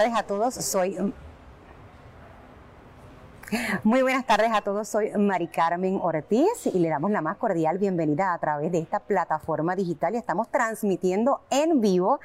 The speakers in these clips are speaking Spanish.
Tardes a todos. Soy muy buenas tardes a todos, soy Mari Carmen Ortiz y le damos la más cordial bienvenida a través de esta plataforma digital y estamos transmitiendo en vivo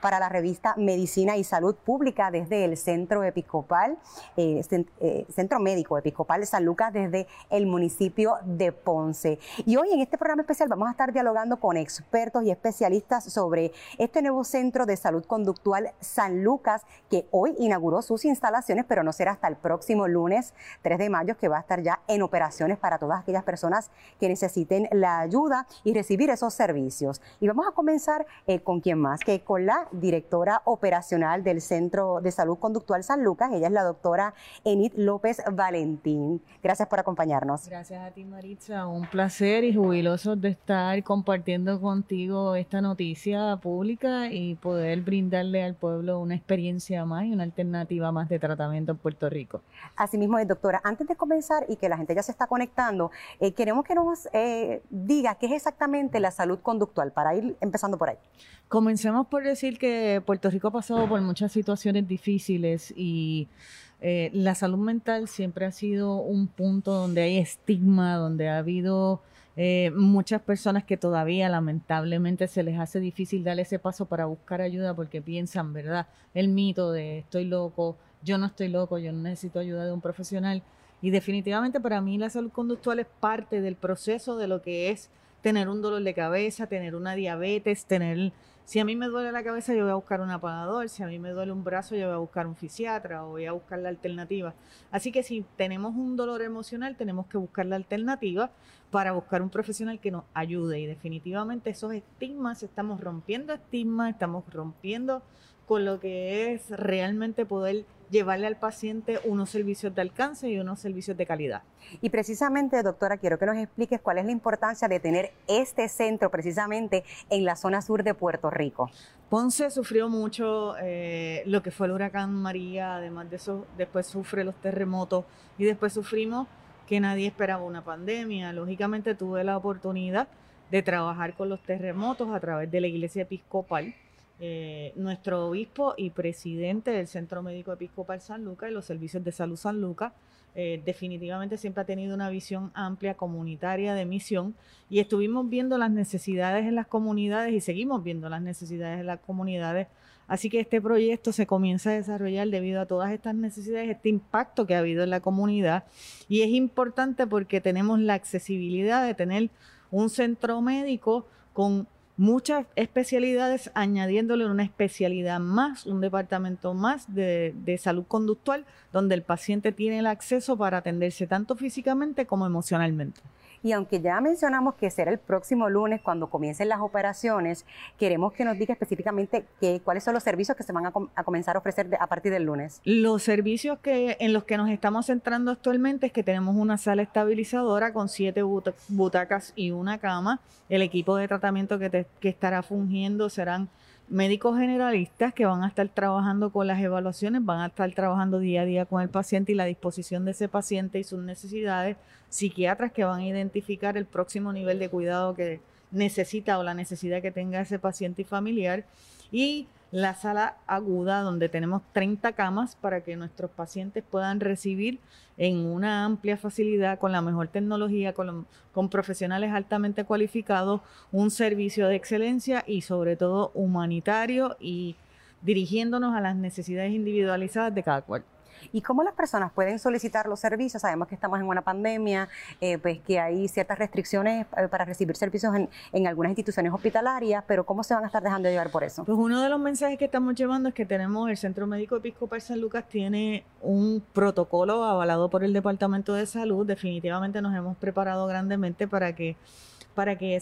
para la revista Medicina y Salud Pública desde el Centro Episcopal, eh, eh, Centro Médico Episcopal de San Lucas desde el municipio de Ponce. Y hoy en este programa especial vamos a estar dialogando con expertos y especialistas sobre este nuevo Centro de Salud Conductual San Lucas que hoy inauguró sus instalaciones, pero no será hasta el próximo lunes 3 de mayo que va a estar ya en operaciones para todas aquellas personas que necesiten la ayuda y recibir esos servicios. Y vamos a comenzar eh, con quién más, que con la directora operacional del Centro de Salud Conductual San Lucas. Ella es la doctora Enid López Valentín. Gracias por acompañarnos. Gracias a ti, Maritza. Un placer y jubiloso de estar compartiendo contigo esta noticia pública y poder brindarle al pueblo una experiencia más y una alternativa más de tratamiento en Puerto Rico. Asimismo, doctora, antes de comenzar y que la gente ya se está conectando, eh, queremos que nos eh, diga qué es exactamente la salud conductual para ir empezando por ahí. Comencemos por decir que Puerto Rico ha pasado por muchas situaciones difíciles y eh, la salud mental siempre ha sido un punto donde hay estigma, donde ha habido eh, muchas personas que todavía lamentablemente se les hace difícil dar ese paso para buscar ayuda porque piensan, ¿verdad? El mito de estoy loco, yo no estoy loco, yo no necesito ayuda de un profesional. Y definitivamente para mí la salud conductual es parte del proceso de lo que es tener un dolor de cabeza, tener una diabetes, tener si a mí me duele la cabeza, yo voy a buscar un apagador. Si a mí me duele un brazo, yo voy a buscar un fisiatra o voy a buscar la alternativa. Así que si tenemos un dolor emocional, tenemos que buscar la alternativa para buscar un profesional que nos ayude. Y definitivamente esos estigmas, estamos rompiendo estigmas, estamos rompiendo con lo que es realmente poder llevarle al paciente unos servicios de alcance y unos servicios de calidad. Y precisamente, doctora, quiero que nos expliques cuál es la importancia de tener este centro precisamente en la zona sur de Puerto Rico. Ponce sufrió mucho eh, lo que fue el huracán María, además de eso, después sufre los terremotos y después sufrimos que nadie esperaba una pandemia. Lógicamente tuve la oportunidad de trabajar con los terremotos a través de la iglesia episcopal eh, nuestro obispo y presidente del Centro Médico Episcopal San Lucas y los servicios de salud San Lucas, eh, definitivamente siempre ha tenido una visión amplia, comunitaria de misión y estuvimos viendo las necesidades en las comunidades y seguimos viendo las necesidades en las comunidades. Así que este proyecto se comienza a desarrollar debido a todas estas necesidades, este impacto que ha habido en la comunidad y es importante porque tenemos la accesibilidad de tener un centro médico con muchas especialidades, añadiéndole una especialidad más, un departamento más de, de, salud conductual, donde el paciente tiene el acceso para atenderse tanto físicamente como emocionalmente. Y aunque ya mencionamos que será el próximo lunes cuando comiencen las operaciones, queremos que nos diga específicamente cuáles son los servicios que se van a, comenzar a ofrecer a partir del lunes. Los servicios que, en los que nos estamos centrando actualmente es que tenemos una sala estabilizadora con siete butacas y una cama. El equipo de tratamiento que, que estará fungiendo serán médicos generalistas que van a estar trabajando con las evaluaciones, van a estar trabajando día a día con el paciente y la disposición de ese paciente y sus necesidades, psiquiatras que van a identificar el próximo nivel de cuidado que necesita o la necesidad que tenga ese paciente y familiar. Y la sala aguda donde tenemos 30 camas para que nuestros pacientes puedan recibir en una amplia facilidad, con la mejor tecnología, con, con, profesionales altamente cualificados, un servicio de excelencia y sobre todo humanitario y dirigiéndonos a las necesidades individualizadas de cada cual y cómo las personas pueden solicitar los servicios. Sabemos que estamos en una pandemia, eh, pues que hay ciertas restricciones eh, para recibir servicios en, algunas instituciones hospitalarias, pero ¿cómo se van a estar dejando llevar por eso? Pues uno de los mensajes que estamos llevando es que tenemos el Centro Médico Episcopal San Lucas tiene un protocolo avalado por el Departamento de Salud. Definitivamente nos hemos preparado grandemente para que para que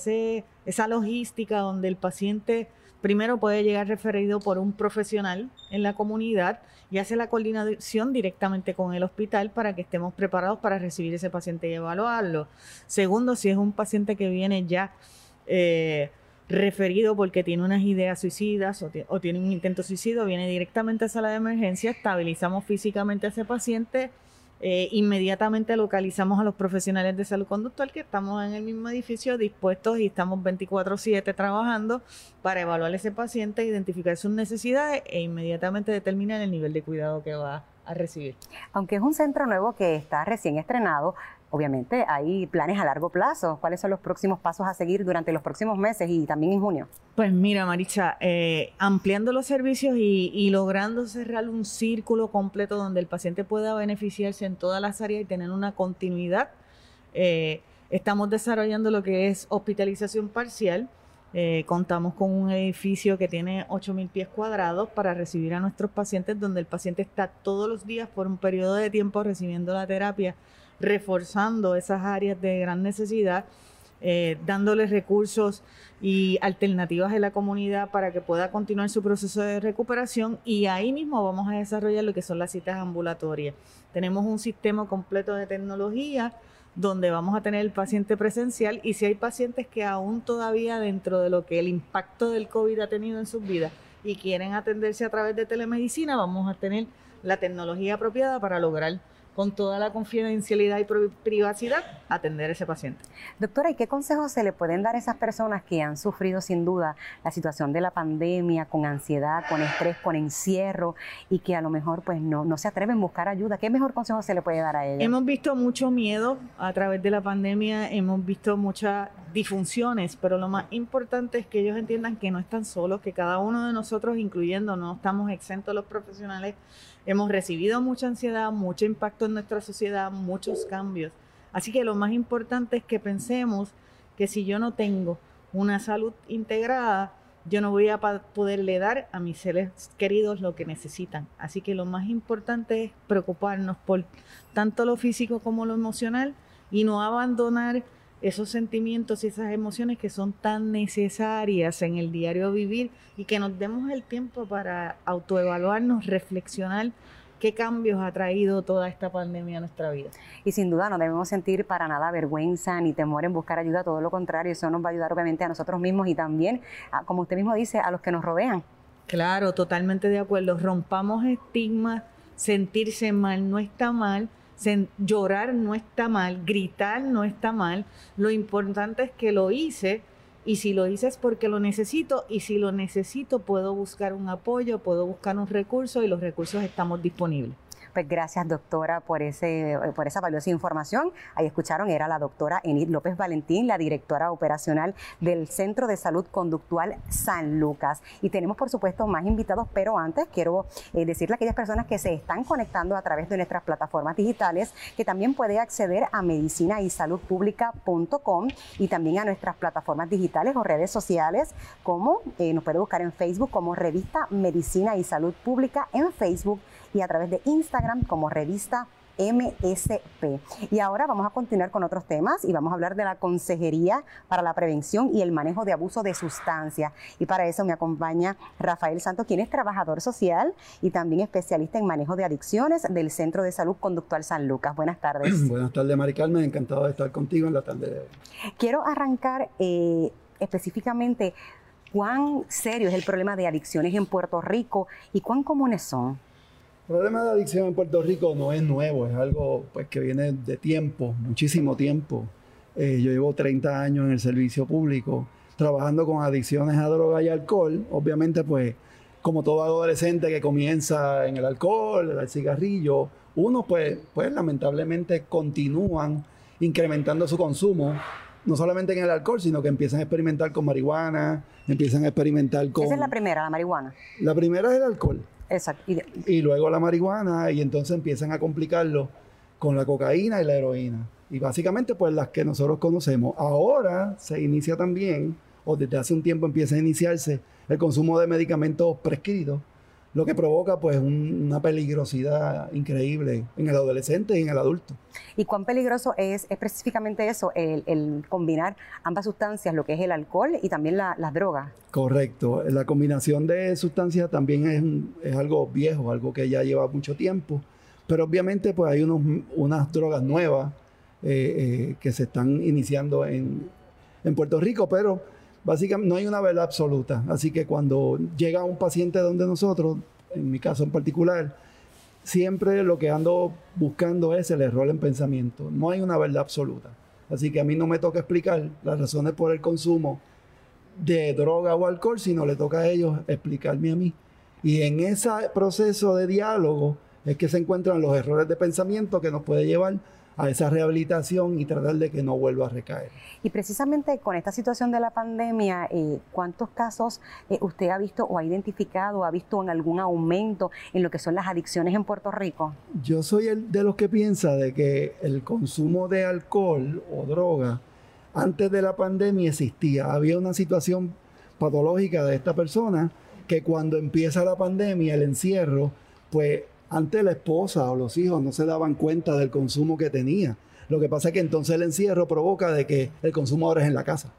esa logística donde el paciente primero puede llegar referido por un profesional en la comunidad y hace la coordinación directamente con el hospital para que estemos preparados para recibir ese paciente y evaluarlo. Segundo, si es un paciente que viene ya eh, referido porque tiene unas ideas suicidas o, tiene un intento suicidio, viene directamente a sala de emergencia, estabilizamos físicamente a ese paciente, eh, inmediatamente localizamos a los profesionales de salud conductual que estamos en el mismo edificio dispuestos y estamos 24/7 trabajando para evaluar a ese paciente, identificar sus necesidades e inmediatamente determinar el nivel de cuidado que va a recibir. Aunque es un centro nuevo que está recién estrenado, obviamente hay planes a largo plazo. ¿Cuáles son los próximos pasos a seguir durante los próximos meses y también en junio? Pues mira, Maricha, eh, ampliando los servicios y, logrando cerrar un círculo completo donde el paciente pueda beneficiarse en todas las áreas y tener una continuidad. Eh, estamos desarrollando lo que es hospitalización parcial. Eh, contamos con un edificio que tiene 8.000 pies cuadrados para recibir a nuestros pacientes, donde el paciente está todos los días por un periodo de tiempo recibiendo la terapia reforzando esas áreas de gran necesidad, eh, dándoles recursos y alternativas a la comunidad para que pueda continuar su proceso de recuperación y ahí mismo vamos a desarrollar lo que son las citas ambulatorias. Tenemos un sistema completo de tecnología donde vamos a tener el paciente presencial y si hay pacientes que aún todavía dentro de lo que el impacto del COVID ha tenido en sus vidas y quieren atenderse a través de telemedicina, vamos a tener la tecnología apropiada para lograr con toda la confidencialidad y privacidad, atender a ese paciente. Doctora, ¿y qué consejos se le pueden dar a esas personas que han sufrido sin duda la situación de la pandemia, con ansiedad, con estrés, con encierro y que a lo mejor pues no, no se atreven a buscar ayuda? ¿Qué mejor consejo se le puede dar a ellos? Hemos visto mucho miedo a través de la pandemia, hemos visto muchas disfunciones, pero lo más importante es que ellos entiendan que no están solos, que cada uno de nosotros, incluyendo, no estamos exentos los profesionales, hemos recibido mucha ansiedad, mucho impacto en nuestra sociedad, muchos cambios. Así que lo más importante es que pensemos que si yo no tengo una salud integrada, yo no voy a poderle dar a mis seres queridos lo que necesitan. Así que lo más importante es preocuparnos por tanto lo físico como lo emocional y no abandonar esos sentimientos y esas emociones que son tan necesarias en el diario vivir y que nos demos el tiempo para autoevaluarnos, reflexionar qué cambios ha traído toda esta pandemia a nuestra vida. Y sin duda no debemos sentir para nada vergüenza ni temor en buscar ayuda, todo lo contrario, eso nos va a ayudar obviamente a nosotros mismos y también, como usted mismo dice, a los que nos rodean. Claro, totalmente de acuerdo. Rompamos estigmas, sentirse mal no está mal, llorar no está mal, gritar no está mal. Lo importante es que lo hice y si lo hice es porque lo necesito y si lo necesito puedo buscar un apoyo, puedo buscar un recurso y los recursos estamos disponibles. Pues gracias, doctora, por, ese, por esa valiosa información. Ahí escucharon, era la doctora Enid López Valentín, la directora operacional del Centro de Salud Conductual San Lucas. Y tenemos, por supuesto, más invitados, pero antes quiero eh, decirle a aquellas personas que se están conectando a través de nuestras plataformas digitales que también puede acceder a medicina y y también a nuestras plataformas digitales o redes sociales, como eh, nos puede buscar en Facebook como Revista Medicina y Salud Pública en Facebook y a través de Instagram como revista MSP. Y ahora vamos a continuar con otros temas y vamos a hablar de la Consejería para la Prevención y el Manejo de Abuso de Sustancias. Y para eso me acompaña Rafael Santos, quien es trabajador social y también especialista en manejo de adicciones del Centro de Salud Conductual San Lucas. Buenas tardes. Buenas tardes, Mari Carmen. Encantado de estar contigo en la tarde de hoy. Quiero arrancar eh, específicamente cuán serio es el problema de adicciones en Puerto Rico y cuán comunes son. El problema de adicción en Puerto Rico no es nuevo, es algo pues, que viene de tiempo, muchísimo tiempo. Eh, yo llevo 30 años en el servicio público trabajando con adicciones a droga y alcohol. Obviamente, pues, como todo adolescente que comienza en el alcohol, el cigarrillo, uno pues, pues lamentablemente continúan incrementando su consumo, no solamente en el alcohol, sino que empiezan a experimentar con marihuana, empiezan a experimentar con... Esa es la primera, la marihuana. La primera es el alcohol. Exacto. Y, luego la marihuana y entonces empiezan a complicarlo con la cocaína y la heroína. Y básicamente pues las que nosotros conocemos. Ahora se inicia también, o desde hace un tiempo empieza a iniciarse, el consumo de medicamentos prescritos, lo que provoca pues una peligrosidad increíble en el adolescente y en el adulto. ¿Y cuán peligroso es específicamente eso, el, combinar ambas sustancias, lo que es el alcohol y también las drogas? Correcto, la combinación de sustancias también es, algo viejo, algo que ya lleva mucho tiempo, pero obviamente pues hay unas drogas nuevas eh, eh, que se están iniciando en, en Puerto Rico, pero básicamente no hay una verdad absoluta. Así que cuando llega un paciente donde nosotros, en mi caso en particular, siempre lo que ando buscando es el error en pensamiento. No hay una verdad absoluta. Así que a mí no me toca explicar las razones por el consumo de droga o alcohol, sino le toca a ellos explicarme a mí. Y en ese proceso de diálogo es que se encuentran los errores de pensamiento que nos puede llevar a esa rehabilitación y tratar de que no vuelva a recaer. Y precisamente con esta situación de la pandemia, eh, ¿cuántos casos eh, usted ha visto o ha identificado, ha visto en algún aumento en lo que son las adicciones en Puerto Rico? Yo soy el de los que piensa de que el consumo de alcohol o droga antes de la pandemia existía. Había una situación patológica de esta persona que cuando empieza la pandemia, el encierro, pues antes la esposa o los hijos no se daban cuenta del consumo que tenía. Lo que pasa es que entonces el encierro provoca de que el consumo ahora es en la casa.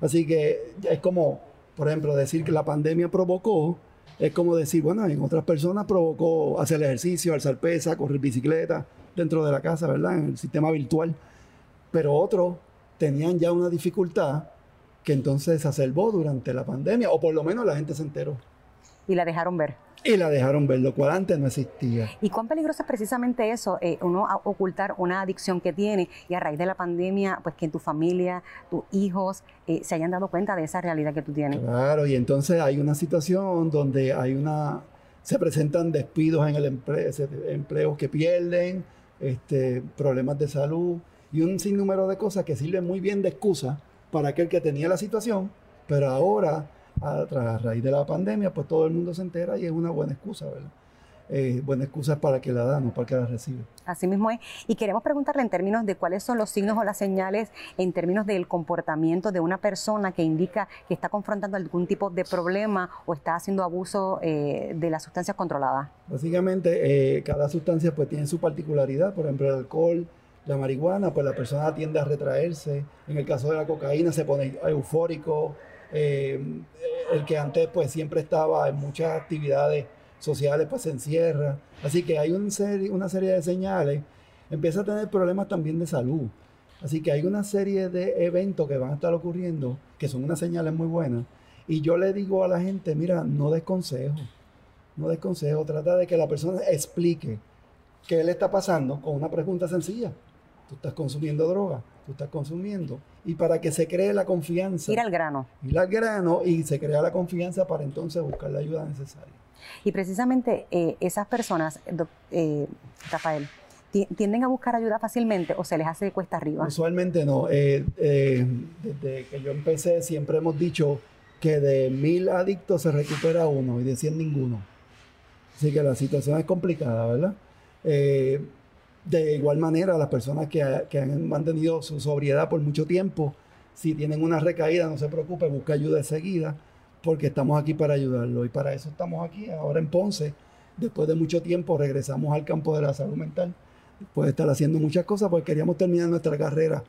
Así que es como, por ejemplo, decir que la pandemia provocó, es como decir, bueno, en otras personas provocó hacer ejercicio, alzar pesa, correr bicicleta dentro de la casa, ¿verdad? En el sistema virtual. Pero otros tenían ya una dificultad que entonces se acervó durante la pandemia, o por lo menos la gente se enteró. Y la dejaron ver y la dejaron ver, lo cual antes no existía. ¿Y cuán peligroso es precisamente eso, eh, uno ocultar una adicción que tiene y a raíz de la pandemia, pues que en tu familia, tus hijos eh, se hayan dado cuenta de esa realidad que tú tienes? Claro, y entonces hay una situación donde hay una, se presentan despidos en el empleo, empleos que pierden, este, problemas de salud y un sinnúmero de cosas que sirven muy bien de excusa para aquel que tenía la situación, pero ahora a, raíz de la pandemia, pues todo el mundo se entera y es una buena excusa, ¿verdad? Eh, buena excusa para que la da, no para que la reciba. Así mismo es. Y queremos preguntarle en términos de cuáles son los signos o las señales en términos del comportamiento de una persona que indica que está confrontando algún tipo de problema o está haciendo abuso eh, de las sustancias controladas. Básicamente, eh, cada sustancia pues tiene su particularidad. Por ejemplo, el alcohol, la marihuana, pues la persona tiende a retraerse. En el caso de la cocaína se pone eufórico, eh, el que antes pues siempre estaba en muchas actividades sociales pues se encierra. Así que hay una serie de señales. Empieza a tener problemas también de salud. Así que hay una serie de eventos que van a estar ocurriendo que son unas señales muy buenas. Y yo le digo a la gente, mira, no des consejo, no des consejo, trata de que la persona explique qué le está pasando con una pregunta sencilla. Tú estás consumiendo droga, tú estás consumiendo. Y para que se cree la confianza. Ir al grano. Ir al grano y se crea la confianza para entonces buscar la ayuda necesaria. Y precisamente eh, esas personas, eh, Rafael, ¿tienden a buscar ayuda fácilmente o se les hace cuesta arriba? Usualmente no. Eh, desde que yo empecé siempre hemos dicho que de mil adictos se recupera uno y de cien ninguno. Así que la situación es complicada, ¿verdad? De igual manera, las personas que, han mantenido su sobriedad por mucho tiempo, si tienen una recaída, no se preocupe, busca ayuda enseguida, porque estamos aquí para ayudarlo. Y para eso estamos aquí, ahora en Ponce. Después de mucho tiempo regresamos al campo de la salud mental. Después de estar haciendo muchas cosas, porque queríamos terminar nuestra carrera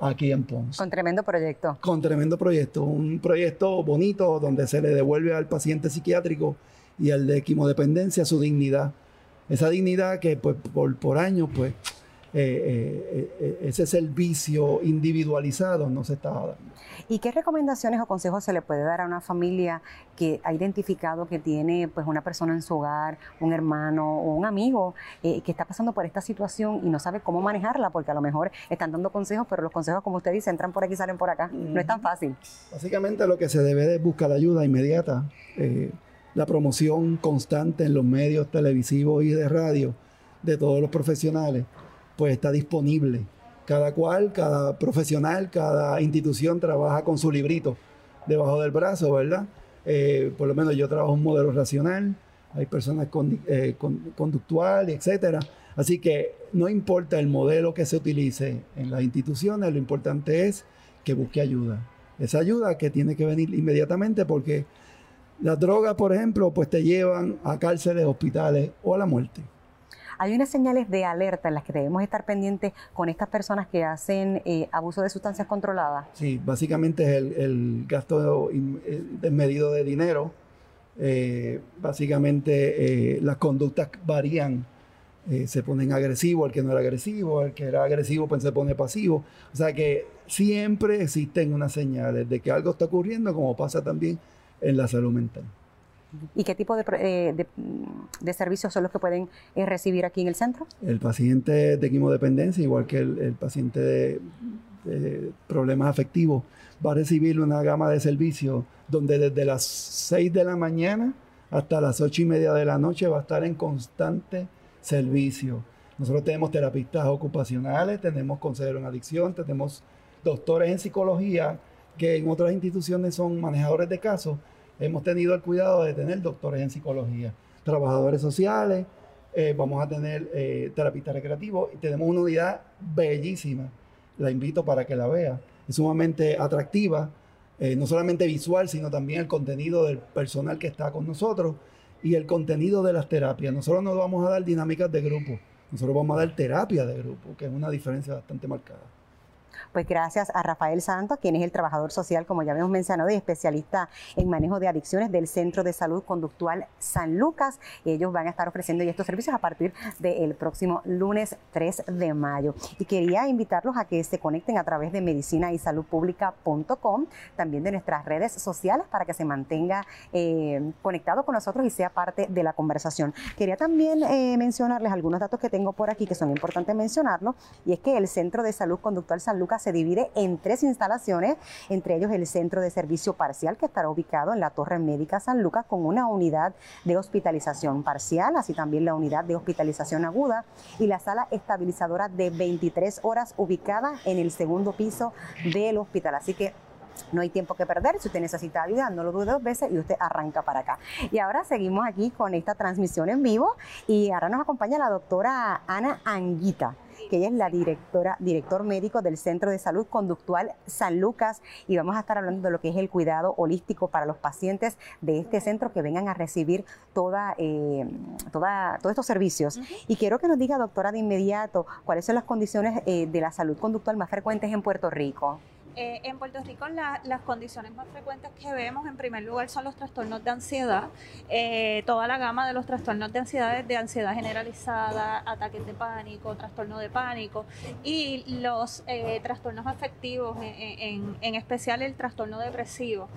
aquí en Ponce. Con tremendo proyecto. Con tremendo proyecto. Un proyecto bonito donde se le devuelve al paciente psiquiátrico y al de equimodependencia su dignidad esa dignidad que pues, por, por años, pues, eh, eh, eh, ese servicio individualizado no se estaba dando. ¿Y qué recomendaciones o consejos se le puede dar a una familia que ha identificado que tiene pues una persona en su hogar, un hermano o un amigo que está pasando por esta situación y no sabe cómo manejarla? Porque a lo mejor están dando consejos, pero los consejos, como usted dice, entran por aquí y salen por acá. No es tan fácil. Básicamente lo que se debe es buscar ayuda inmediata la promoción constante en los medios televisivos y de radio de todos los profesionales, pues está disponible. Cada cual, cada profesional, cada institución trabaja con su librito debajo del brazo, ¿verdad? Eh, por lo menos yo trabajo un modelo racional, hay personas eh, conductuales, etcétera. Así que no importa el modelo que se utilice en las instituciones, lo importante es que busque ayuda. Esa ayuda que tiene que venir inmediatamente porque Las drogas, por ejemplo, pues te llevan a cárceles, hospitales o a la muerte. Hay unas señales de alerta en las que debemos estar pendientes con estas personas que hacen eh, abuso de sustancias controladas. Sí, básicamente es el, gasto desmedido de dinero. Eh, básicamente eh, las conductas varían. se ponen agresivos, el que no era agresivo, el que era agresivo pues se pone pasivo. O sea que siempre existen unas señales de que algo está ocurriendo, como pasa también en la salud mental. ¿Y qué tipo de, eh, de, servicios son los que pueden eh, recibir aquí en el centro? El paciente de quimodependencia, igual que el, paciente de, problemas afectivos, va a recibir una gama de servicios donde desde las 6 de la mañana hasta las 8 y media de la noche va a estar en constante servicio. Nosotros tenemos terapistas ocupacionales, tenemos consejeros en adicción, tenemos doctores en psicología que en otras instituciones son manejadores de casos hemos tenido el cuidado de tener doctores en psicología, trabajadores sociales, eh, vamos a tener eh, terapistas recreativos y tenemos una unidad bellísima. La invito para que la vea. Es sumamente atractiva, eh, no solamente visual, sino también el contenido del personal que está con nosotros y el contenido de las terapias. Nosotros no vamos a dar dinámicas de grupo, nosotros vamos a dar terapia de grupo, que es una diferencia bastante marcada. Pues gracias a Rafael Santos, quien es el trabajador social, como ya habíamos mencionado, y especialista en manejo de adicciones del Centro de Salud Conductual San Lucas. Ellos van a estar ofreciendo estos servicios a partir del próximo lunes 3 de mayo. Y quería invitarlos a que se conecten a través de medicina y salud pública.com, también de nuestras redes sociales para que se mantenga eh, conectado con nosotros y sea parte de la conversación. Quería también eh, mencionarles algunos datos que tengo por aquí que son importantes mencionarlos, y es que el Centro de Salud Conductual San Lucas se divide en tres instalaciones, entre ellos el Centro de Servicio Parcial que estará ubicado en la Torre Médica San Lucas con una unidad de hospitalización parcial, así también la unidad de hospitalización aguda y la sala estabilizadora de 23 horas ubicada en el segundo piso del hospital. Así que no hay tiempo que perder. Si usted necesita ayuda, no lo dude dos veces y usted arranca para acá. Y ahora seguimos aquí con esta transmisión en vivo y ahora nos acompaña la doctora Ana Anguita que ella es la directora, director médico del Centro de Salud Conductual San Lucas y vamos a estar hablando de lo que es el cuidado holístico para los pacientes de este centro que vengan a recibir toda, eh, toda, todos estos servicios. Y quiero que nos diga, doctora, de inmediato, cuáles son las condiciones eh, de la salud conductual más frecuentes en Puerto Rico. Eh, en Puerto Rico las condiciones más frecuentes que vemos en primer lugar son los trastornos de ansiedad, eh, toda la gama de los trastornos de ansiedad, de ansiedad generalizada, ataques de pánico, trastorno de pánico y los eh, trastornos afectivos, en, especial el trastorno depresivo,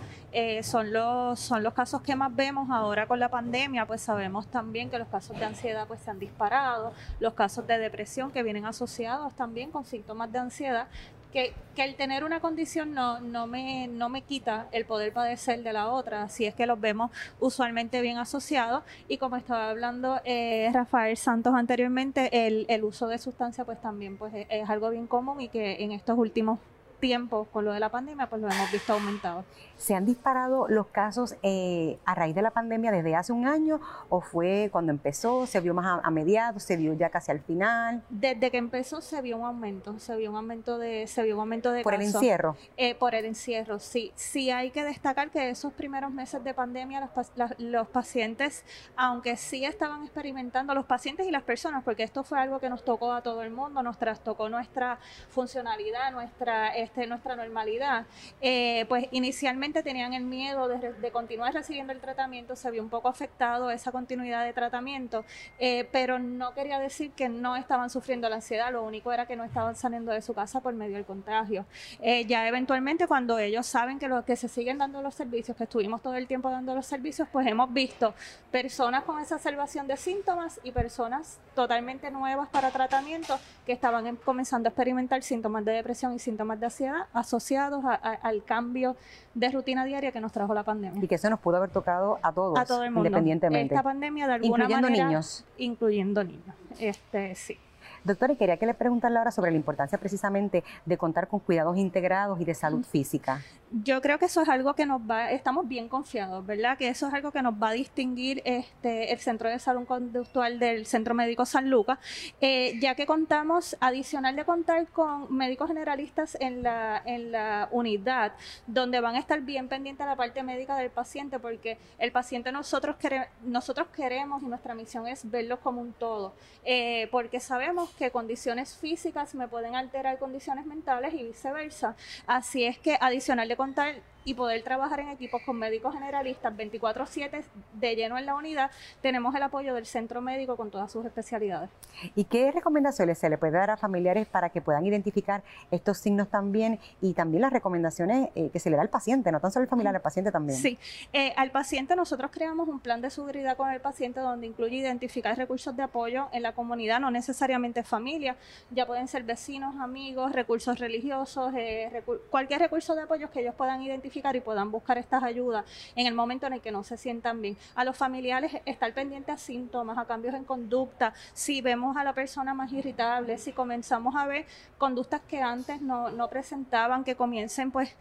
son, los, son los casos que más vemos ahora con la pandemia, pues sabemos también que los casos de ansiedad pues se han disparado, los casos de depresión que vienen asociados también con síntomas de ansiedad, que, el tener una condición no, no, me, no me quita el poder padecer de la otra, si es que los vemos usualmente bien asociados. Y como estaba hablando eh, Rafael Santos anteriormente, el, el, uso de sustancia pues también pues, es algo bien común y que en estos últimos tiempo con lo de la pandemia, pues lo hemos visto aumentado. ¿Se han disparado los casos eh, a raíz de la pandemia desde hace un año o fue cuando empezó, se vio más a, mediados, se vio ya casi al final? Desde que empezó se vio un aumento, se vio un aumento de, se vio un aumento de por el encierro. Eh, por el encierro, sí. Sí hay que destacar que esos primeros meses de pandemia los, los pacientes, aunque sí estaban experimentando los pacientes y las personas, porque esto fue algo que nos tocó a todo el mundo, nos trastocó nuestra funcionalidad, nuestra este, nuestra normalidad, eh, pues inicialmente tenían el miedo de, continuar recibiendo el tratamiento, se vio un poco afectado esa continuidad de tratamiento, eh, pero no quería decir que no estaban sufriendo la ansiedad, lo único era que no estaban saliendo de su casa por medio del contagio. Eh, ya eventualmente cuando ellos saben que, lo, que se siguen dando los servicios, que estuvimos todo el tiempo dando los servicios, pues hemos visto personas con esa observación de síntomas y personas totalmente nuevas para tratamiento que estaban em, comenzando a experimentar síntomas de depresión y síntomas de ansiedad asociados al cambio de rutina diaria que nos trajo la pandemia. Y que eso nos pudo haber tocado a todos, a todo el mundo. independientemente. Esta pandemia de alguna incluyendo manera, niños. Incluyendo niños, este, sí. Doctora, y quería que le preguntarle ahora sobre la importancia precisamente de contar con cuidados integrados y de salud física. Yo creo que eso es algo que nos va, estamos bien confiados, ¿verdad? Que eso es algo que nos va a distinguir este, el Centro de Salud Conductual del Centro Médico San Lucas, eh, ya que contamos, adicional de contar con médicos generalistas en la, en la unidad, donde van a estar bien pendientes de la parte médica del paciente, porque el paciente nosotros, queremos, nosotros queremos y nuestra misión es verlo como un todo, eh, porque sabemos que condiciones físicas me pueden alterar condiciones mentales y viceversa. Así es que adicional de contar y poder trabajar en equipos con médicos generalistas 24/7 de lleno en la unidad, tenemos el apoyo del centro médico con todas sus especialidades. ¿Y qué recomendaciones se le puede dar a familiares para que puedan identificar estos signos también y también las recomendaciones eh, que se le da al paciente, no tan solo al familiar, al paciente también? Sí, eh, al paciente nosotros creamos un plan de seguridad con el paciente donde incluye identificar recursos de apoyo en la comunidad, no necesariamente familia, ya pueden ser vecinos, amigos, recursos religiosos, eh, cualquier recurso de apoyo que ellos puedan identificar y puedan buscar estas ayudas en el momento en el que no se sientan bien. A los familiares estar pendientes a síntomas, a cambios en conducta, si vemos a la persona más irritable, si comenzamos a ver conductas que antes no, no presentaban, que comiencen pues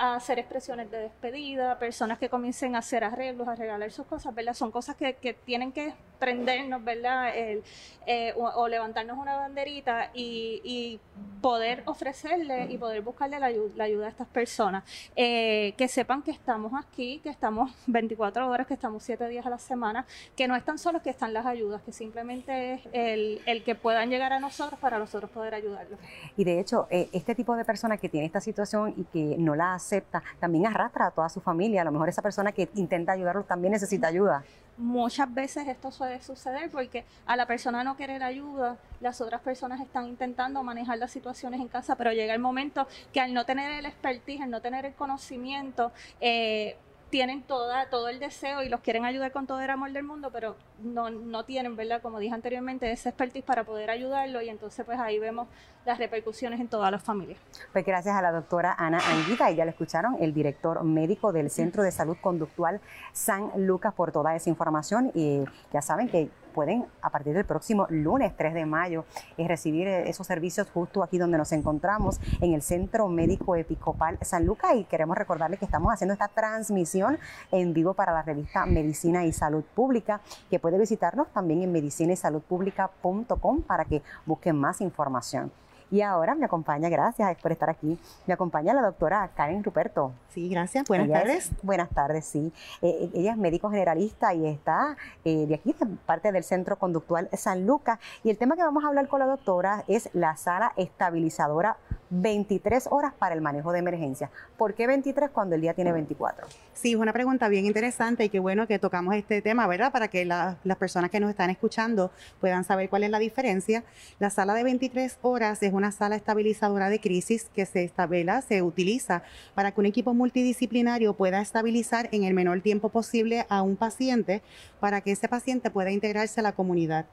a hacer expresiones de despedida, personas que comiencen a hacer arreglos, a regalar sus cosas, ¿verdad? Son cosas que, que tienen que prendernos, ¿verdad? El, eh, o, levantarnos una banderita y, y, poder ofrecerle y poder buscarle la, ayuda a estas personas. Eh, que sepan que estamos aquí, que estamos 24 horas, que estamos 7 días a la semana, que no están solos, que están las ayudas, que simplemente es el, el que puedan llegar a nosotros para nosotros poder ayudarlos. Y de hecho, eh, este tipo de persona que tiene esta situación y que no la acepta, también arrastra a toda su familia. A lo mejor esa persona que intenta ayudarlo también necesita ayuda muchas veces esto suele suceder porque a la persona no querer ayuda, las otras personas están intentando manejar las situaciones en casa, pero llega el momento que al no tener el expertise, al no tener el conocimiento, eh, tienen toda, todo el deseo y los quieren ayudar con todo el amor del mundo, pero no, no tienen, ¿verdad? Como dije anteriormente, ese expertise para poder ayudarlo y entonces pues ahí vemos las repercusiones en todas las familias. Pues gracias a la doctora Ana Anguita, y ya le escucharon, el director médico del Centro de Salud Conductual San Lucas por toda esa información y ya saben que pueden a partir del próximo lunes 3 de mayo eh, recibir eh, esos servicios justo aquí donde nos encontramos en el Centro Médico Episcopal San Lucas y queremos recordarles que estamos haciendo esta transmisión en vivo para la revista Medicina y Salud Pública que puede visitarnos también en medicinaysaludpublica.com para que busquen más información. Y ahora me acompaña, gracias por estar aquí, me acompaña la doctora Karen Ruperto. Sí, gracias. Buenas tardes. buenas tardes, sí. Eh, eh, ella es médico generalista y está eh, de aquí, de parte del Centro Conductual San Lucas. Y el tema que vamos a hablar con la doctora es la sala estabilizadora 23 horas para el manejo de emergencia. ¿Por qué 23 cuando el día tiene 24? Sí, es una pregunta bien interesante y qué bueno que tocamos este tema, ¿verdad? Para que las personas que nos están escuchando puedan saber cuál es la diferencia. La sala de 23 horas es una sala estabilizadora de crisis que se estabela, se utiliza para que un equipo multidisciplinario pueda estabilizar en el menor tiempo posible a un paciente para que ese paciente pueda integrarse a la comunidad.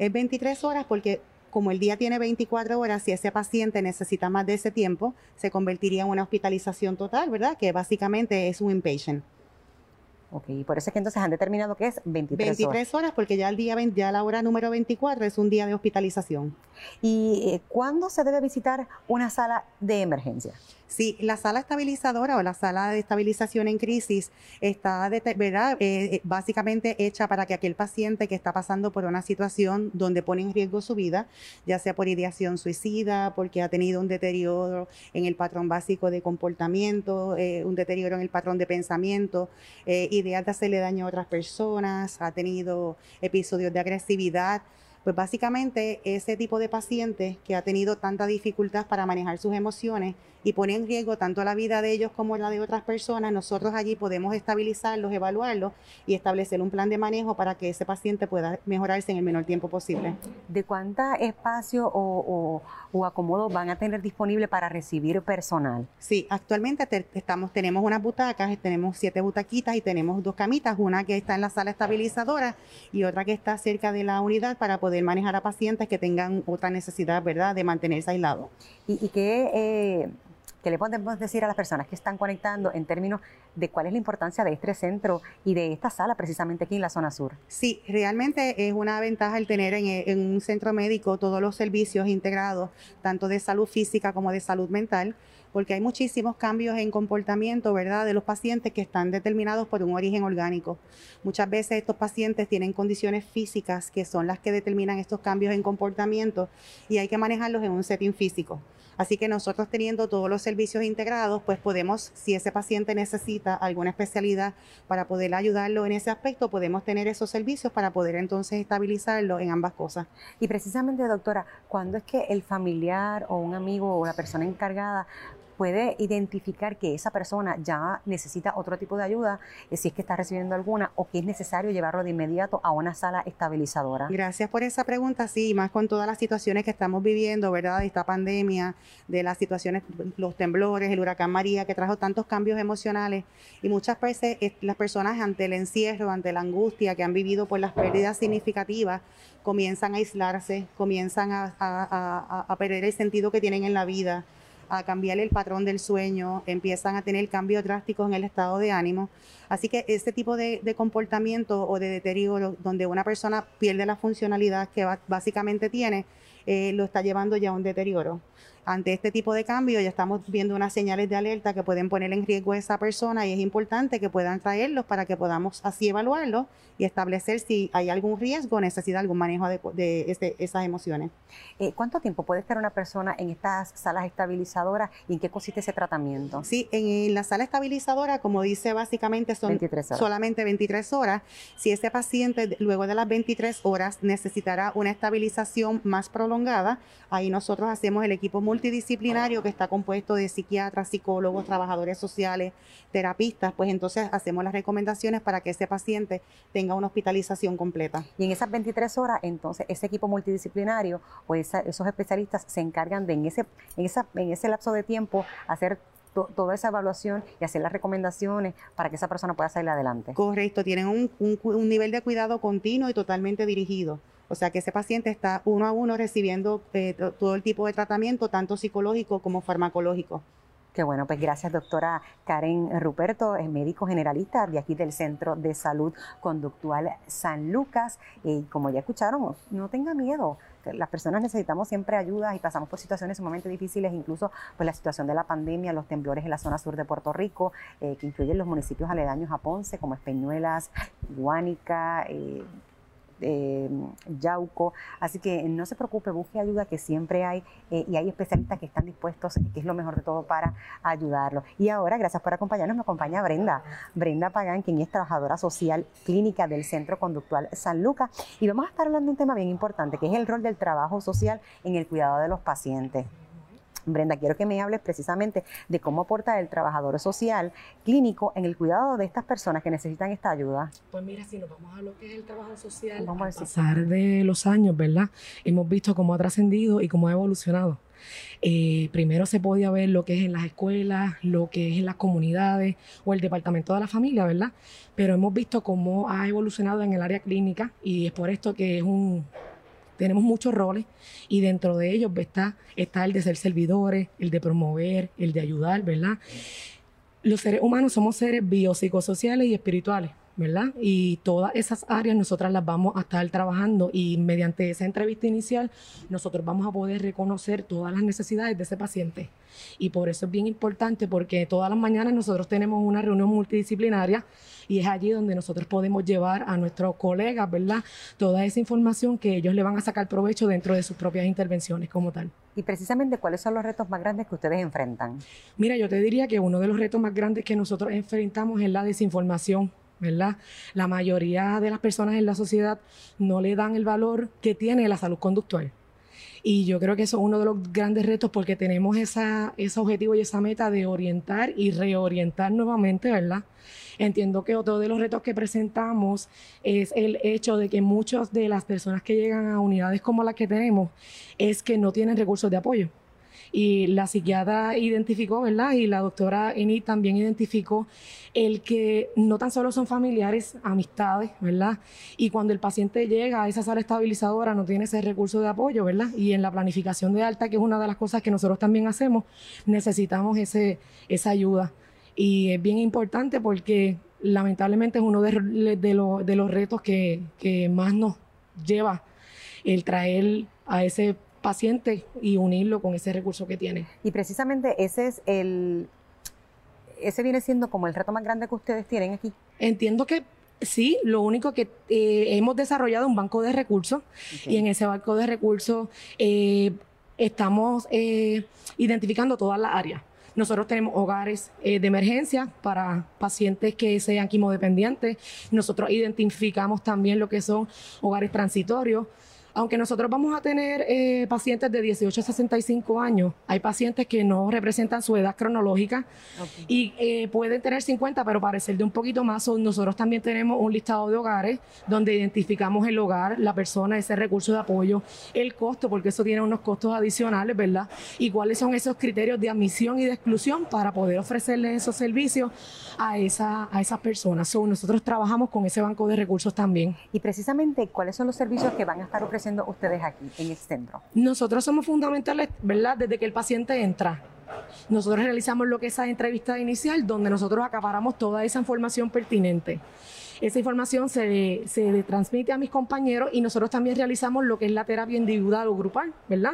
Es 23 horas porque como el día tiene 24 horas, si ese paciente necesita más de ese tiempo, se convertiría en una hospitalización total, ¿verdad? Que básicamente es un inpatient. Ok, por eso es que entonces han determinado que es 23, 23 horas. porque ya el día ya la hora número 24 es un día de hospitalización. ¿Y eh, cuándo se debe visitar una sala de emergencia? Sí, la sala estabilizadora o la sala de estabilización en crisis está ¿verdad? Eh, eh, básicamente hecha para que aquel paciente que está pasando por una situación donde pone en riesgo su vida, ya sea por ideación suicida, porque ha tenido un deterioro en el patrón básico de comportamiento, eh, un deterioro en el patrón de pensamiento, ideas de hacerle daño a otras personas, ha tenido episodios de agresividad, pues básicamente ese tipo de paciente que ha tenido tanta dificultad para manejar sus emociones y pone en riesgo tanto la vida de ellos como la de otras personas, nosotros allí podemos estabilizarlos, evaluarlos y establecer un plan de manejo para que ese paciente pueda mejorarse en el menor tiempo posible. ¿De cuánta espacio o, acomodo van a tener disponible para recibir personal? Sí, actualmente estamos, tenemos unas butacas, tenemos siete butaquitas y tenemos dos camitas, una que está en la sala estabilizadora y otra que está cerca de la unidad para poder manejar a pacientes que tengan otra necesidad, ¿verdad?, de mantenerse aislados. ¿Y, y qué... Eh, ¿Qué le podemos decir a las personas que están conectando en términos de cuál es la importancia de este centro y de esta sala precisamente aquí en la zona sur? Sí, realmente es una ventaja el tener en, en un centro médico todos los servicios integrados, tanto de salud física como de salud mental porque hay muchísimos cambios en comportamiento, ¿verdad?, de los pacientes que están determinados por un origen orgánico. Muchas veces estos pacientes tienen condiciones físicas que son las que determinan estos cambios en comportamiento y hay que manejarlos en un setting físico. Así que nosotros teniendo todos los servicios integrados, pues podemos, si ese paciente necesita alguna especialidad para poder ayudarlo en ese aspecto, podemos tener esos servicios para poder entonces estabilizarlo en ambas cosas. Y precisamente, doctora, ¿cuándo es que el familiar o un amigo o la persona encargada puede identificar que esa persona ya necesita otro tipo de ayuda, eh, si es que está recibiendo alguna, o que es necesario llevarlo de inmediato a una sala estabilizadora? Gracias por esa pregunta, sí, más con todas las situaciones que estamos viviendo, ¿verdad? De esta pandemia, de las situaciones, los temblores, el huracán María, que trajo tantos cambios emocionales, y muchas veces las personas ante el encierro, ante la angustia que han vivido por las pérdidas significativas, comienzan a aislarse, comienzan a, a perder el sentido que tienen en la vida a cambiar el patrón del sueño, empiezan a tener cambios drásticos en el estado de ánimo. Así que este tipo de, comportamiento o de deterioro donde una persona pierde la funcionalidad que básicamente tiene, eh, lo está llevando ya a un deterioro ante este tipo de cambio ya estamos viendo unas señales de alerta que pueden poner en riesgo a esa persona y es importante que puedan traerlos para que podamos así evaluarlos y establecer si hay algún riesgo o necesita algún manejo de, este, esas emociones. Eh, ¿Cuánto tiempo puede estar una persona en estas salas estabilizadoras y en qué consiste ese tratamiento? Sí, en, la sala estabilizadora, como dice básicamente, son solamente 23 horas. Si ese paciente luego de las 23 horas necesitará una estabilización más prolongada, ahí nosotros hacemos el equipo multi multidisciplinario que está compuesto de psiquiatras, psicólogos, trabajadores sociales, terapistas, pues entonces hacemos las recomendaciones para que ese paciente tenga una hospitalización completa. Y en esas 23 horas, entonces, ese equipo multidisciplinario o esos especialistas se encargan de en ese, en, esa, en ese lapso de tiempo hacer toda esa evaluación y hacer las recomendaciones para que esa persona pueda salir adelante. Correcto, tienen un, un nivel de cuidado continuo y totalmente dirigido. O sea que ese paciente está uno a uno recibiendo eh, todo el tipo de tratamiento, tanto psicológico como farmacológico. Qué bueno, pues gracias doctora Karen Ruperto, es médico generalista de aquí del Centro de Salud Conductual San Lucas. Y como ya escucharon, no tenga miedo. Las personas necesitamos siempre ayuda y pasamos por situaciones sumamente difíciles, incluso pues la situación de la pandemia, los temblores en la zona sur de Puerto Rico, eh, que incluyen los municipios aledaños a Ponce, como Espeñuelas, Guánica, eh, eh, Yauco. Así que no se preocupe, busque ayuda que siempre hay eh, y hay especialistas que están dispuestos, que es lo mejor de todo para ayudarlo. Y ahora, gracias por acompañarnos, me acompaña Brenda, Brenda Pagán, quien es trabajadora social clínica del Centro Conductual San Lucas. Y vamos a estar hablando de un tema bien importante, que es el rol del trabajo social en el cuidado de los pacientes. Brenda, quiero que me hables precisamente de cómo aporta el trabajador social clínico en el cuidado de estas personas que necesitan esta ayuda. Pues mira, si nos vamos a lo que es el trabajo social, vamos a, pasar de los años, ¿verdad? Hemos visto cómo ha trascendido y cómo ha evolucionado. Eh, primero se podía ver lo que es en las escuelas, lo que es en las comunidades o el departamento de la familia, ¿verdad? Pero hemos visto cómo ha evolucionado en el área clínica y es por esto que es un, tenemos muchos roles y dentro de ellos está, está el de ser servidores, el de promover, el de ayudar, ¿verdad? Los seres humanos somos seres biopsicosociales y espirituales. ¿Verdad? Y todas esas áreas nosotras las vamos a estar trabajando y mediante esa entrevista inicial nosotros vamos a poder reconocer todas las necesidades de ese paciente. Y por eso es bien importante porque todas las mañanas nosotros tenemos una reunión multidisciplinaria y es allí donde nosotros podemos llevar a nuestros colegas, ¿verdad? Toda esa información que ellos le van a sacar provecho dentro de sus propias intervenciones como tal. Y precisamente, ¿cuáles son los retos más grandes que ustedes enfrentan? Mira, yo te diría que uno de los retos más grandes que nosotros enfrentamos es la desinformación ¿verdad? La mayoría de las personas en la sociedad no le dan el valor que tiene la salud conductual. Y yo creo que eso es uno de los grandes retos porque tenemos esa, ese objetivo y esa meta de orientar y reorientar nuevamente, ¿verdad? Entiendo que otro de los retos que presentamos es el hecho de que muchas de las personas que llegan a unidades como las que tenemos es que no tienen recursos de apoyo Y la psiquiatra identificó, ¿verdad? Y la doctora Eni también identificó el que no tan solo son familiares, amistades, ¿verdad? Y cuando el paciente llega a esa sala estabilizadora no tiene ese recurso de apoyo, ¿verdad? Y en la planificación de alta, que es una de las cosas que nosotros también hacemos, necesitamos ese, esa ayuda. Y es bien importante porque lamentablemente es uno de, de, los retos que, que más nos lleva el traer a ese paciente y unirlo con ese recurso que tiene. Y precisamente ese es el, ese viene siendo como el reto más grande que ustedes tienen aquí. Entiendo que sí, lo único que eh, hemos desarrollado un banco de recursos y en ese banco de recursos eh, estamos eh, identificando todas las áreas. Nosotros tenemos hogares de emergencia para pacientes que sean quimodependientes. Nosotros identificamos también lo que son hogares transitorios aunque nosotros vamos a tener eh, pacientes de 18 a 65 años, hay pacientes que no representan su edad cronológica y eh, pueden tener 50, pero parecer de un poquito más. nosotros también tenemos un listado de hogares donde identificamos el hogar, la persona, ese recurso de apoyo, el costo, porque eso tiene unos costos adicionales, ¿verdad? Y cuáles son esos criterios de admisión y de exclusión para poder ofrecerles esos servicios a, esa, a esas personas. nosotros trabajamos con ese banco de recursos también. Y precisamente, ¿cuáles son los servicios que van a estar ofreciendo? Ustedes aquí en este centro? Nosotros somos fundamentales, ¿verdad? Desde que el paciente entra. Nosotros realizamos lo que es esa entrevista inicial, donde nosotros acaparamos toda esa información pertinente. Esa información se, se transmite a mis compañeros y nosotros también realizamos lo que es la terapia individual o grupal, ¿verdad?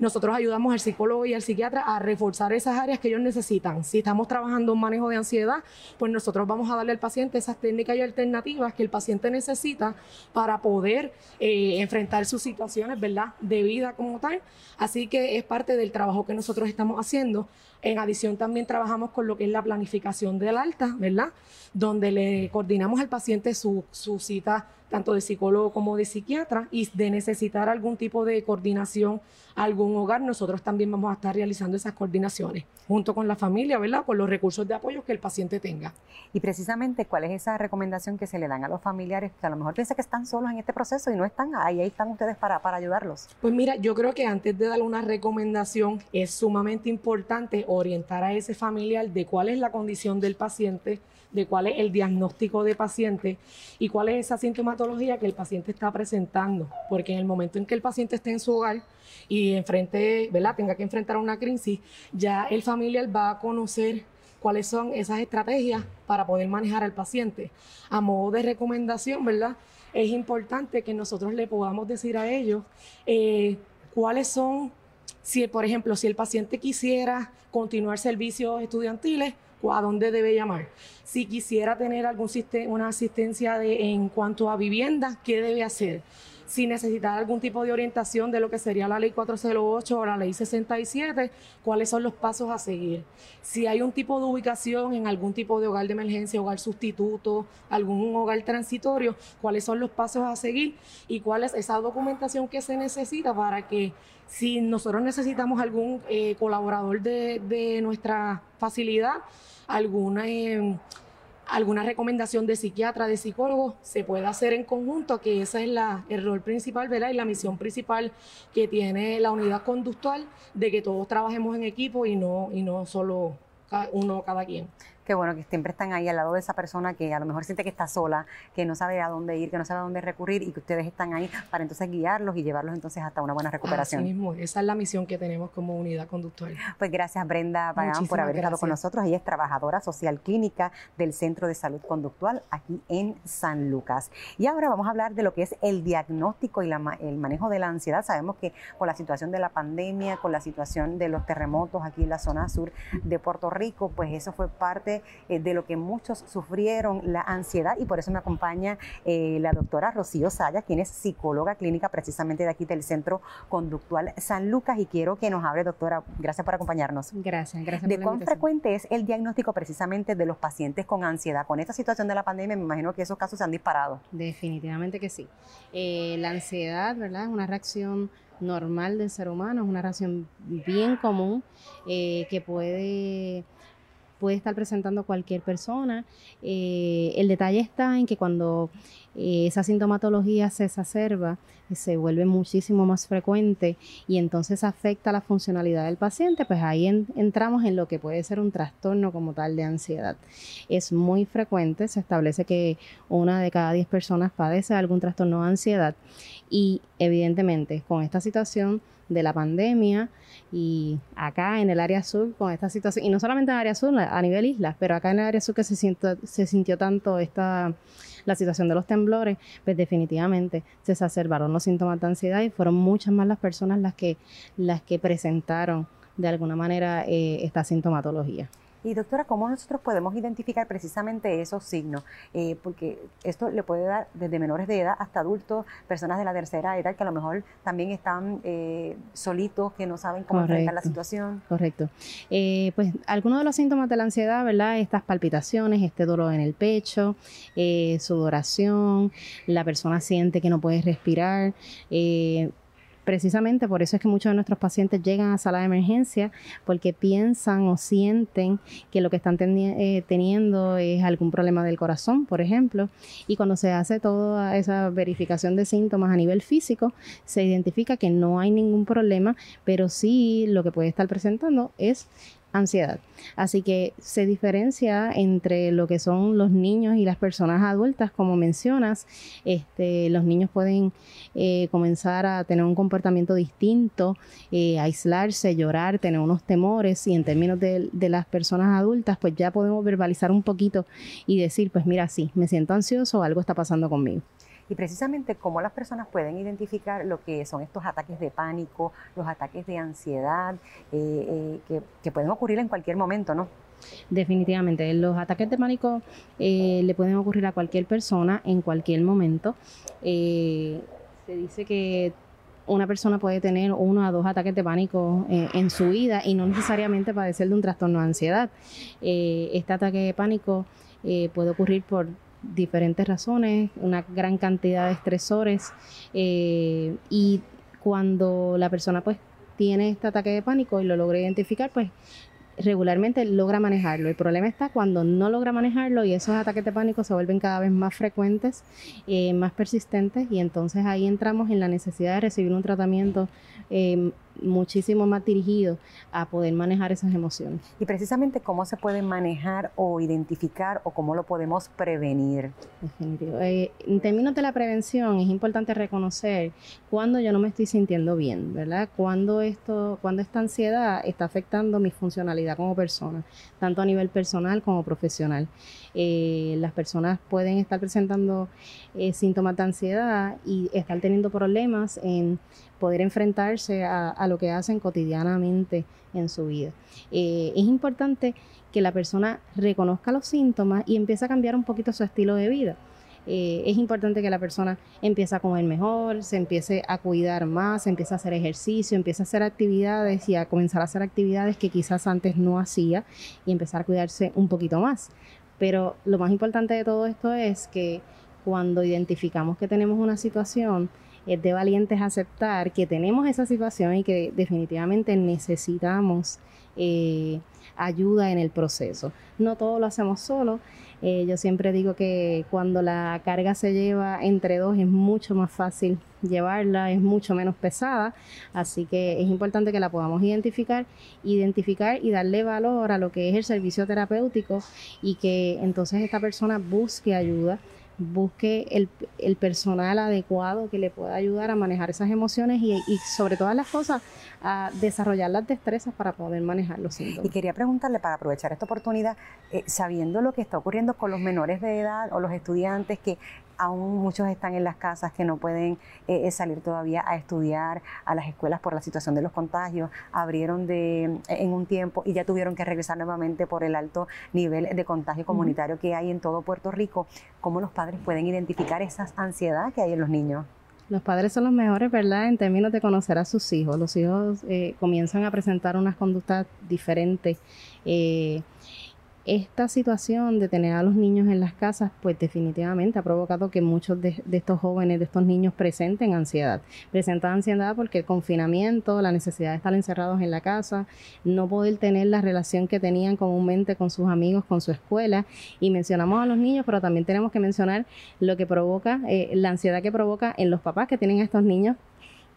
Nosotros ayudamos al psicólogo y al psiquiatra a reforzar esas áreas que ellos necesitan. Si estamos trabajando en manejo de ansiedad, pues nosotros vamos a darle al paciente esas técnicas y alternativas que el paciente necesita para poder eh, enfrentar sus situaciones, ¿verdad? De vida como tal. Así que es parte del trabajo que nosotros estamos haciendo. En adición también trabajamos con lo que es la planificación del alta, ¿verdad? Donde le coordinamos al paciente su, su cita tanto de psicólogo como de psiquiatra, y de necesitar algún tipo de coordinación algún hogar, nosotros también vamos a estar realizando esas coordinaciones junto con la familia, ¿verdad? Con los recursos de apoyo que el paciente tenga. Y precisamente, ¿cuál es esa recomendación que se le dan a los familiares que a lo mejor piensan que están solos en este proceso y no están ahí, ahí están ustedes para, para ayudarlos? Pues mira, yo creo que antes de dar una recomendación es sumamente importante orientar a ese familiar de cuál es la condición del paciente, de cuál es el diagnóstico de paciente y cuál es esa sintomatología que el paciente está presentando. Porque en el momento en que el paciente esté en su hogar y enfrente, ¿verdad? tenga que enfrentar una crisis, ya el familiar va a conocer cuáles son esas estrategias para poder manejar al paciente. A modo de recomendación, ¿verdad? Es importante que nosotros le podamos decir a ellos eh, cuáles son, si por ejemplo, si el paciente quisiera continuar servicios estudiantiles, a dónde debe llamar. Si quisiera tener algún sistema, una asistencia de, en cuanto a vivienda, ¿qué debe hacer? Si necesita algún tipo de orientación de lo que sería la ley 408 o la ley 67, cuáles son los pasos a seguir. Si hay un tipo de ubicación en algún tipo de hogar de emergencia, hogar sustituto, algún hogar transitorio, cuáles son los pasos a seguir y cuál es esa documentación que se necesita para que si nosotros necesitamos algún eh, colaborador de, de nuestra facilidad, alguna, em, alguna recomendación de psiquiatra, de psicólogo, se puede hacer en conjunto, que ese es la, el rol principal ¿verdad? y la misión principal que tiene la unidad conductual, de que todos trabajemos en equipo y no, y no solo uno cada quien. Qué bueno que siempre están ahí al lado de esa persona que a lo mejor siente que está sola, que no sabe a dónde ir, que no sabe a dónde recurrir y que ustedes están ahí para entonces guiarlos y llevarlos entonces hasta una buena recuperación. Así mismo, esa es la misión que tenemos como unidad conductual. Pues gracias Brenda Pagán por haber estado con nosotros. Ella es trabajadora social clínica del Centro de Salud Conductual aquí en San Lucas. Y ahora vamos a hablar de lo que es el diagnóstico y el manejo de la ansiedad. Sabemos que con la situación de la pandemia, con la situación de los terremotos aquí en la zona sur de Puerto Rico, pues eso fue parte eh, de lo que muchos sufrieron la ansiedad y por eso me acompaña eh, la doctora Rocío Saya, quien es psicóloga clínica precisamente de aquí del Centro Conductual San Lucas y quiero que nos hable, doctora, gracias por acompañarnos. Gracias, gracias. ¿De cuán frecuente es el diagnóstico precisamente de los pacientes con ansiedad? Con esta situación de la pandemia me imagino que esos casos se han disparado. Definitivamente que sí. Eh, la ansiedad, ¿verdad? Es una reacción normal del ser humano, es una reacción bien común eh, que puede puede estar presentando cualquier persona. Eh, el detalle está en que cuando eh, esa sintomatología se exacerba, se vuelve muchísimo más frecuente y entonces afecta la funcionalidad del paciente, pues ahí entramos en lo que puede ser un trastorno como tal de ansiedad. Es muy frecuente, se establece que una de cada diez personas padece algún trastorno de ansiedad y evidentemente con esta situación de la pandemia y acá en el área sur con esta situación, y no solamente en el área sur, a nivel isla, pero acá en el área sur que se, se sintió tanto esta la situación de los temblores, pues definitivamente se exacerbaron los síntomas de ansiedad y fueron muchas más las personas las que, las que presentaron de alguna manera eh, esta sintomatología. Y doctora, ¿cómo nosotros podemos identificar precisamente esos signos? Eh, porque esto le puede dar desde menores de edad hasta adultos, personas de la tercera edad que a lo mejor también están eh, solitos, que no saben cómo enfrentar la situación. Correcto. Eh, pues algunos de los síntomas de la ansiedad, ¿verdad? Estas palpitaciones, este dolor en el pecho, sudoración, la persona siente que no puede respirar, precisamente por eso es que muchos de nuestros pacientes llegan a sala de emergencia porque piensan o sienten que lo que están eh, teniendo es algún problema del corazón, por ejemplo, y cuando se hace toda esa verificación de síntomas a nivel físico, se identifica que no hay ningún problema, pero sí lo que puede estar presentando es ansiedad. Así que se diferencia entre lo que son los niños y las personas adultas, como mencionas. Este, los niños pueden eh, comenzar a tener un comportamiento distinto, eh, aislarse, llorar, tener unos temores y en términos de, de, las personas adultas, pues ya podemos verbalizar un poquito y decir, pues mira, sí, me siento ansioso, algo está pasando conmigo y precisamente cómo las personas pueden identificar lo que son estos ataques de pánico, los ataques de ansiedad, eh, eh, que, pueden ocurrir en cualquier momento, ¿no? Definitivamente, los ataques de pánico eh, le pueden ocurrir a cualquier persona en cualquier momento. se dice que una persona puede tener uno a dos ataques de pánico en su vida y no necesariamente padecer de un trastorno de ansiedad. este ataque de pánico puede ocurrir por diferentes razones, una gran cantidad de estresores eh, y cuando la persona pues tiene este ataque de pánico y lo logra identificar, pues regularmente logra manejarlo. El problema está cuando no logra manejarlo y esos ataques de pánico se vuelven cada vez más frecuentes, eh, más persistentes y entonces ahí entramos en la necesidad de recibir un tratamiento eh, muchísimo más dirigido a poder manejar esas emociones. Y precisamente cómo se puede manejar o identificar o cómo lo podemos prevenir. Eh, en términos de la prevención es importante reconocer cuando yo no me estoy sintiendo bien, ¿verdad? Cuando esto, cuando esta ansiedad está afectando mi funcionalidad como persona, tanto a nivel personal como profesional. Eh, las personas pueden estar presentando eh, síntomas de ansiedad y estar teniendo problemas en poder enfrentarse a, lo que hacen cotidianamente en su vida. Eh, es importante que la persona reconozca los síntomas y empiece a cambiar un poquito su estilo de vida. es importante que la persona empiece a comer mejor, se empiece a cuidar más, se empiece a hacer ejercicio, empiece a hacer actividades y a comenzar a hacer actividades que quizás antes no hacía y empezar a cuidarse un poquito más. Pero lo más importante de todo esto es que cuando identificamos que tenemos una situación, es de valientes aceptar que tenemos esa situación y que definitivamente necesitamos eh, ayuda en el proceso. No todo lo hacemos solo. Eh, yo siempre digo que cuando la carga se lleva entre dos es mucho más fácil llevarla, es mucho menos pesada, así que es importante que la podamos identificar, identificar y darle valor a lo que es el servicio terapéutico y que entonces esta persona busque ayuda busque el, personal adecuado que le pueda ayudar a manejar esas emociones y, sobre todas las cosas a desarrollar las destrezas para poder manejar los síntomas. Y quería preguntarle, para aprovechar esta oportunidad, eh, sabiendo lo que está ocurriendo con los menores de edad o los estudiantes que aún muchos están en las casas que no pueden eh, eh, salir todavía a estudiar a las escuelas por la situación de los contagios, abrieron de, eh, en un tiempo y ya tuvieron que regresar nuevamente por el alto nivel de contagio comunitario que hay en todo Puerto Rico. ¿Cómo los padres pueden identificar esa ansiedad que hay en los niños? Los padres son los mejores, ¿verdad?, en términos de conocer a sus hijos. Los hijos comienzan a presentar unas conductas diferentes esta situación de tener a los niños en las casas, pues definitivamente ha provocado que muchos de, estos jóvenes, de estos niños presenten ansiedad. Presentan ansiedad porque el confinamiento, la necesidad de estar encerrados en la casa, no poder tener la relación que tenían comúnmente con sus amigos, con su escuela. Y mencionamos a los niños, pero también tenemos que mencionar lo que provoca, eh, la ansiedad que provoca en los papás que tienen a estos niños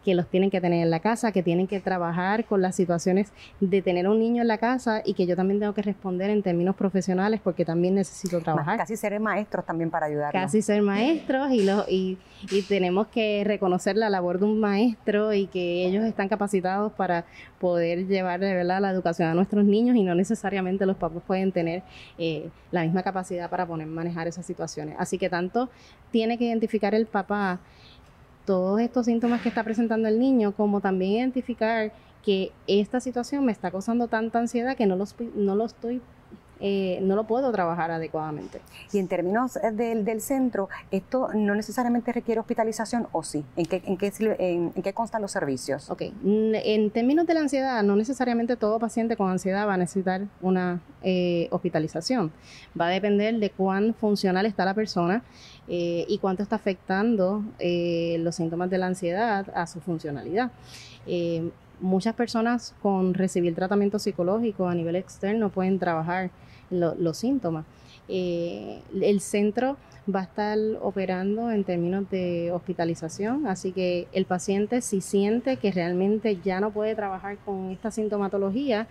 que los tienen que tener en la casa, que tienen que trabajar con las situaciones de tener un niño en la casa y que yo también tengo que responder en términos profesionales porque también necesito trabajar. Casi ser maestros también para ayudar. Casi ser maestros y, los, y, y tenemos que reconocer la labor de un maestro y que ellos están capacitados para poder llevar de verdad la educación a nuestros niños y no necesariamente los papás pueden tener eh, la misma capacidad para poner manejar esas situaciones. Así que tanto tiene que identificar el papá todos estos síntomas que está presentando el niño, como también identificar que esta situación me está causando tanta ansiedad que no, los, no lo estoy eh, no lo puedo trabajar adecuadamente. Y en términos eh, del, del, centro, ¿esto no necesariamente requiere hospitalización o sí? ¿En qué, en qué, en, qué constan los servicios? Ok, en términos de la ansiedad, no necesariamente todo paciente con ansiedad va a necesitar una eh, hospitalización. Va a depender de cuán funcional está la persona y cuánto está afectando los síntomas de la ansiedad a su funcionalidad muchas personas con recibir tratamiento psicológico a nivel externo pueden trabajar los síntomas. Eh, el centro va a estar operando en términos de hospitalización, así que el paciente si siente que realmente ya no puede trabajar con esta sintomatología,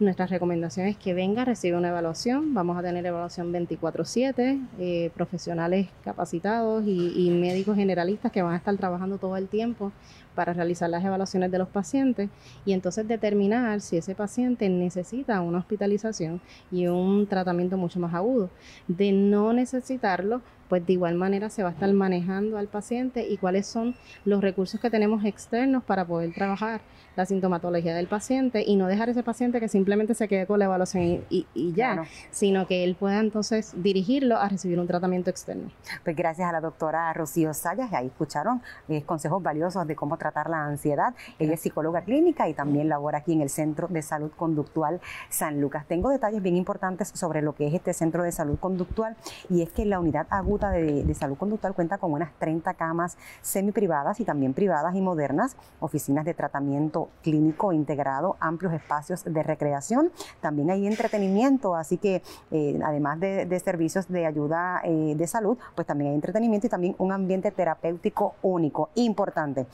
nuestra recomendación es que venga, reciba una evaluación. Vamos a tener evaluación 24/7, eh, profesionales capacitados y, médicos generalistas que van a estar trabajando todo el tiempo para realizar las evaluaciones de los pacientes y entonces determinar si ese paciente necesita una hospitalización y un tratamiento mucho más agudo. De no necesitarlo, pues de igual manera se va a estar manejando al paciente y cuáles son los recursos que tenemos externos para poder trabajar la sintomatología del paciente y no dejar ese paciente que simplemente se quede con la evaluación y, ya, sino que él pueda entonces dirigirlo a recibir un tratamiento externo. Pues gracias a la doctora Rocío Sayas, ahí escucharon eh, consejos valiosos de cómo tratar la ansiedad. Ella es psicóloga clínica y también labora aquí en el Centro de Salud Conductual San Lucas. Tengo detalles bien importantes sobre lo que es este Centro de Salud Conductual y es que la unidad aguda de, Salud Conductual cuenta con unas 30 camas semi-privadas y también privadas y modernas, oficinas de tratamiento clínico integrado, amplios espacios de recreación, también hay entretenimiento, así que eh, además de, servicios de ayuda eh, de salud, pues también hay entretenimiento y también un ambiente terapéutico único, importante.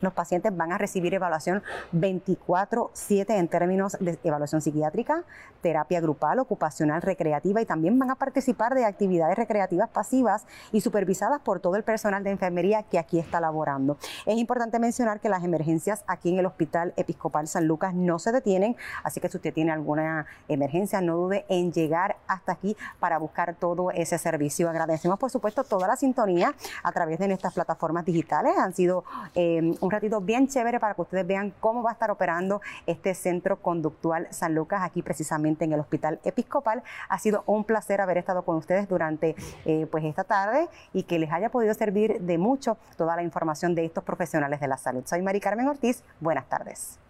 Los pacientes van a recibir evaluación 24/7 en términos de evaluación psiquiátrica, terapia grupal, ocupacional, recreativa y también van a participar de actividades recreativas pasivas y supervisadas por todo el personal de enfermería que aquí está laborando. Es importante mencionar que las emergencias aquí en el Hospital Episcopal San Lucas no se detienen, así que si usted tiene alguna emergencia, no dude en llegar hasta aquí para buscar todo ese servicio. Agradecemos, por supuesto, toda la sintonía a través de nuestras plataformas digitales. Han sido eh, un ratito bien chévere para que ustedes vean cómo va a estar operando este centro conductual San Lucas aquí precisamente en el Hospital Episcopal. Ha sido un placer haber estado con ustedes durante eh, pues esta tarde y que les haya podido servir de mucho toda la información de estos profesionales de la salud. Soy Mari Carmen Ortiz. Buenas tardes.